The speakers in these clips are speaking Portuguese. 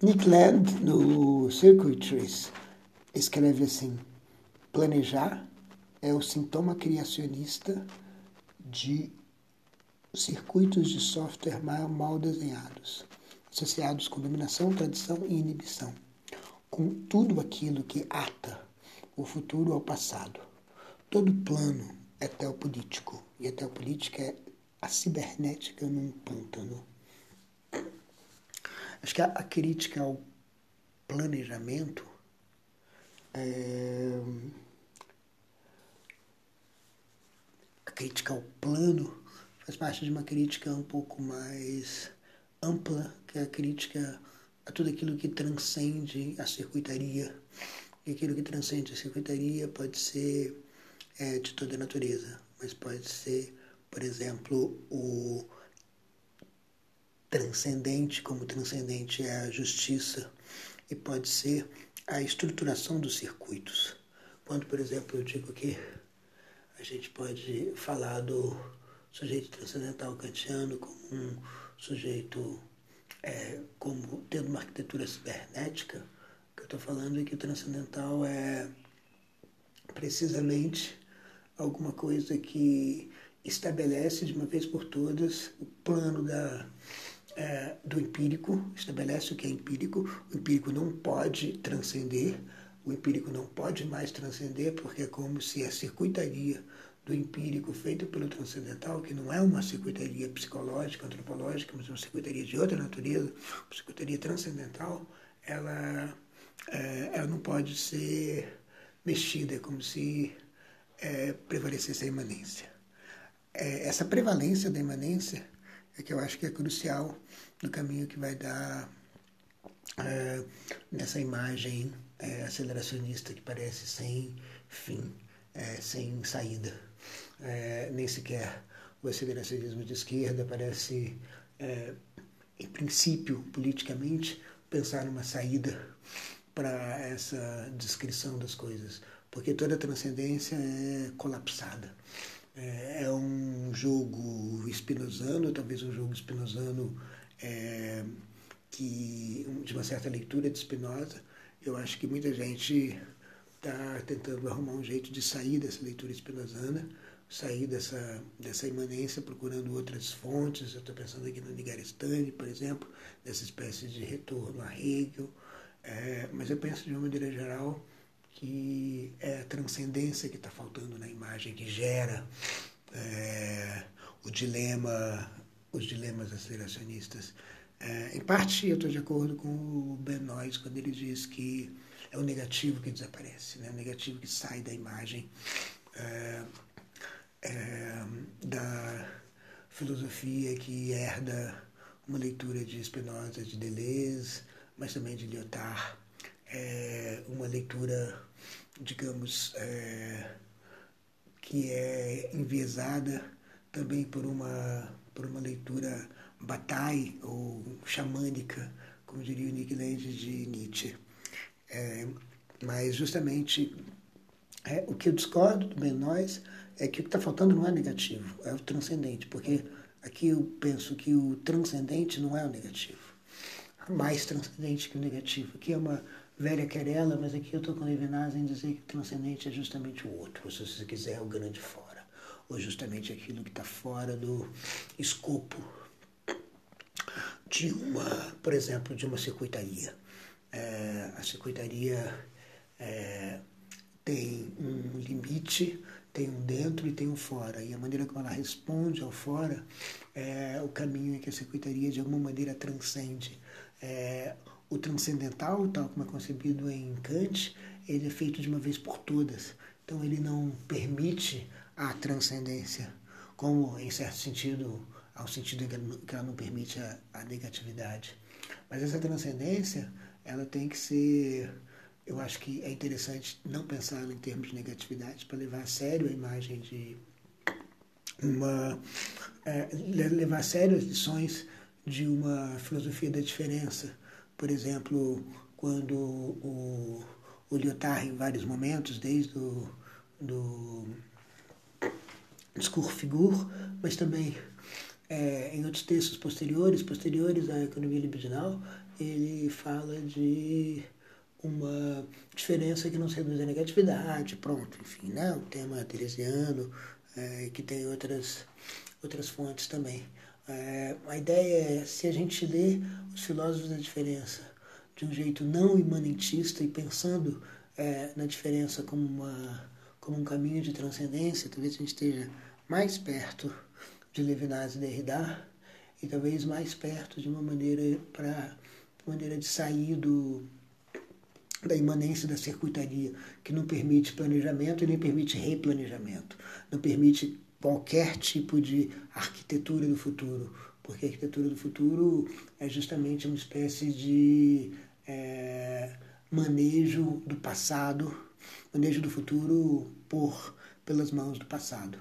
Nick Land, no Circuitries, escreve assim: planejar é o sintoma criacionista de circuitos de software mal, desenhados, associados com dominação, tradição e inibição, com tudo aquilo que ata o futuro ao passado. Todo plano é teopolítico, e a teopolítica é a cibernética num pântano. Acho que a, a crítica ao planejamento é, a crítica ao plano faz parte de uma crítica um pouco mais ampla, que é a crítica a tudo aquilo que transcende a circuitaria. E aquilo que transcende a circuitaria pode ser é, de toda natureza, mas pode ser, por exemplo, o transcendente, como transcendente é a justiça, e pode ser a estruturação dos circuitos. Quando, por exemplo, eu digo que a gente pode falar do sujeito transcendental kantiano como um sujeito é, como tendo uma arquitetura cibernética, o que eu estou falando é que o transcendental é precisamente alguma coisa que estabelece de uma vez por todas o plano da, é, do empírico, estabelece o que é empírico. O empírico não pode transcender, o empírico não pode mais transcender, porque é como se a circuitaria do empírico feita pelo transcendental, que não é uma circuitaria psicológica, antropológica, mas uma circuitaria de outra natureza, uma circuitaria transcendental, ela, é, ela não pode ser mexida, é como se é, prevalecesse a imanência. É, essa prevalência da imanência é que eu acho que é crucial no caminho que vai dar é, nessa imagem é, aceleracionista que parece sem fim, é, sem saída. É, nem sequer o aceleracionismo de esquerda parece, é, em princípio, politicamente, pensar numa saída para essa descrição das coisas porque toda transcendência é colapsada. É, é um jogo espinosano, talvez um jogo espinosano é, que, de uma certa leitura de Spinoza. Eu acho que muita gente está tentando arrumar um jeito de sair dessa leitura espinosana, sair dessa, dessa imanência, procurando outras fontes. Eu estou pensando aqui no Nigarestani, por exemplo, dessa espécie de retorno a Hegel. É, mas eu penso, de uma maneira geral, que é a transcendência que está faltando na imagem, que gera é, o dilema, os dilemas aceleracionistas. É, em parte, eu estou de acordo com o Benoist quando ele diz que é o negativo que desaparece, né? o negativo que sai da imagem é, é da filosofia que herda uma leitura de Spinoza, de Deleuze, mas também de Lyotard, é uma leitura digamos, é, que é enviesada também por uma, por uma leitura batai ou xamânica, como diria o Nick Land de Nietzsche. É, mas justamente é, o que eu discordo do Benoist é que o que está faltando não é negativo, é o transcendente, porque aqui eu penso que o transcendente não é o negativo, mais transcendente que o negativo. Aqui é uma velha querela, mas aqui eu estou com Levinas em dizer que o transcendente é justamente o outro, ou se você quiser, é o grande fora, ou justamente aquilo que está fora do escopo de uma, por exemplo, de uma circuitaria. É, a circuitaria é, tem um limite, tem um dentro e tem um fora. E a maneira como ela responde ao fora é o caminho em que a circuitaria de alguma maneira transcende. É, o transcendental, tal como é concebido em Kant, ele é feito de uma vez por todas. Então ele não permite a transcendência, como em certo sentido, ao sentido em que ela não permite a, a negatividade. Mas essa transcendência, ela tem que ser, eu acho que é interessante não pensar em termos de negatividade para levar a sério a imagem de uma é, levar a sério as lições de uma filosofia da diferença por exemplo, quando o, o Lyotard, em vários momentos, desde o do discurso figure, mas também é, em outros textos posteriores, posteriores à economia libidinal, ele fala de uma diferença que não se reduz à negatividade, pronto, enfim, né? o tema teresiano, é, que tem outras, outras fontes também. É, a ideia é, se a gente lê os filósofos da diferença de um jeito não imanentista e pensando é, na diferença como, uma, como um caminho de transcendência, talvez a gente esteja mais perto de Levinas e Derrida e talvez mais perto de uma maneira para maneira de sair do da imanência da circuitaria, que não permite planejamento e nem permite replanejamento, não permite qualquer tipo de arquitetura do futuro, porque a arquitetura do futuro é justamente uma espécie de é, manejo do passado, manejo do futuro por pelas mãos do passado.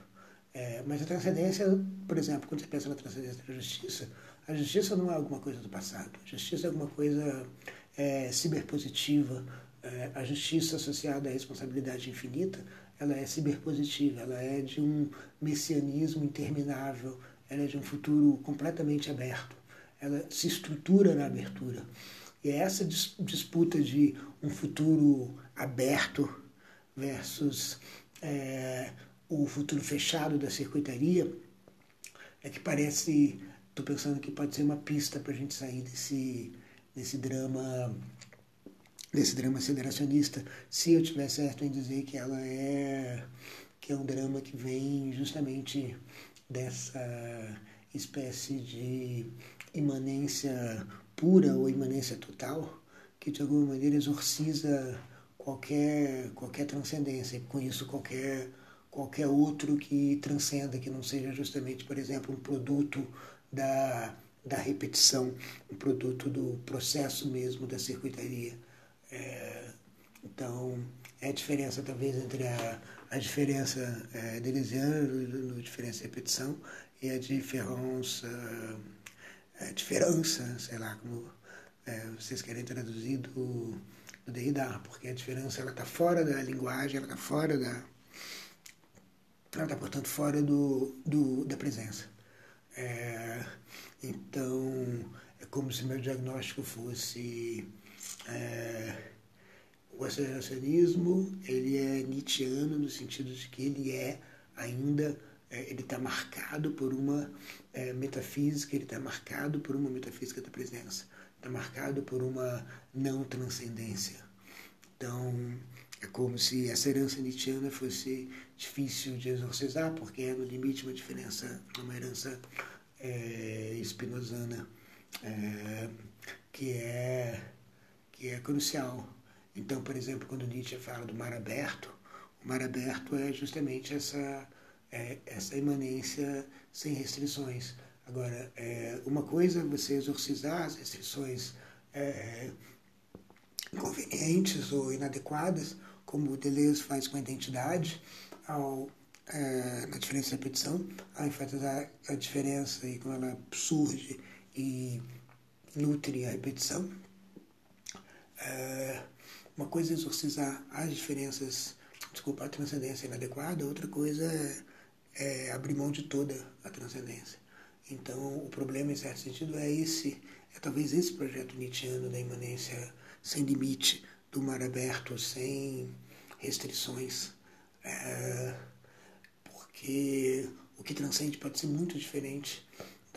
É, mas a transcendência, por exemplo, quando você pensa na transcendência da justiça, a justiça não é alguma coisa do passado. A justiça é alguma coisa é, ciberpositiva. É, a justiça associada à responsabilidade infinita, ela é ciberpositiva. Ela é de um messianismo interminável. Ela é de um futuro completamente aberto. Ela se estrutura na abertura. E é essa disputa de um futuro aberto versus é, o futuro fechado da circuitaria é que parece, estou pensando que pode ser uma pista para a gente sair desse, desse drama desse drama aceleracionista, se eu tiver certo em dizer que ela é que é um drama que vem justamente dessa espécie de imanência pura ou imanência total que de alguma maneira exorciza qualquer qualquer transcendência e com isso qualquer qualquer outro que transcenda, que não seja justamente, por exemplo, um produto da, da repetição, um produto do processo mesmo da circuitaria. É, então, é a diferença talvez entre a, a diferença é, deleuziana, no diferença repetição, e a diferença, a diferença, sei lá como é, vocês querem traduzir do, do Derrida, porque a diferença ela está fora da linguagem, ela está fora da ela está, portanto, fora do, do, da presença. É, então, é como se meu diagnóstico fosse é, o aceleracionismo, ele é Nietzscheano no sentido de que ele é ainda, é, ele está marcado por uma é, metafísica, ele está marcado por uma metafísica da presença, está marcado por uma não transcendência. Então, é como se essa herança nietzschiana fosse difícil de exorcizar, porque é no limite uma diferença, uma herança é, espinosana é, que, é, que é crucial. Então, por exemplo, quando Nietzsche fala do mar aberto, o mar aberto é justamente essa, é, essa imanência sem restrições. Agora, é, uma coisa é você exorcizar as restrições é, inconvenientes ou inadequadas, como o Deleuze faz com a identidade, ao, é, na diferença da repetição, ao enfatizar a diferença e como ela surge e nutre a repetição. É, uma coisa é exorcizar as diferenças, desculpa, a transcendência inadequada, outra coisa é, é abrir mão de toda a transcendência. Então, o problema, em certo sentido, é esse, é talvez esse projeto nietzscheano da imanência sem limite, do mar aberto, sem restrições. É, porque o que transcende pode ser muito diferente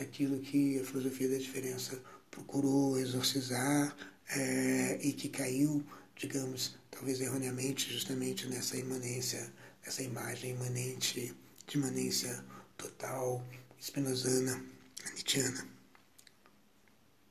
daquilo que a filosofia da diferença procurou exorcizar é, e que caiu, digamos, talvez erroneamente, justamente nessa imanência, essa imagem imanente de imanência total, spinozana, nietzscheana.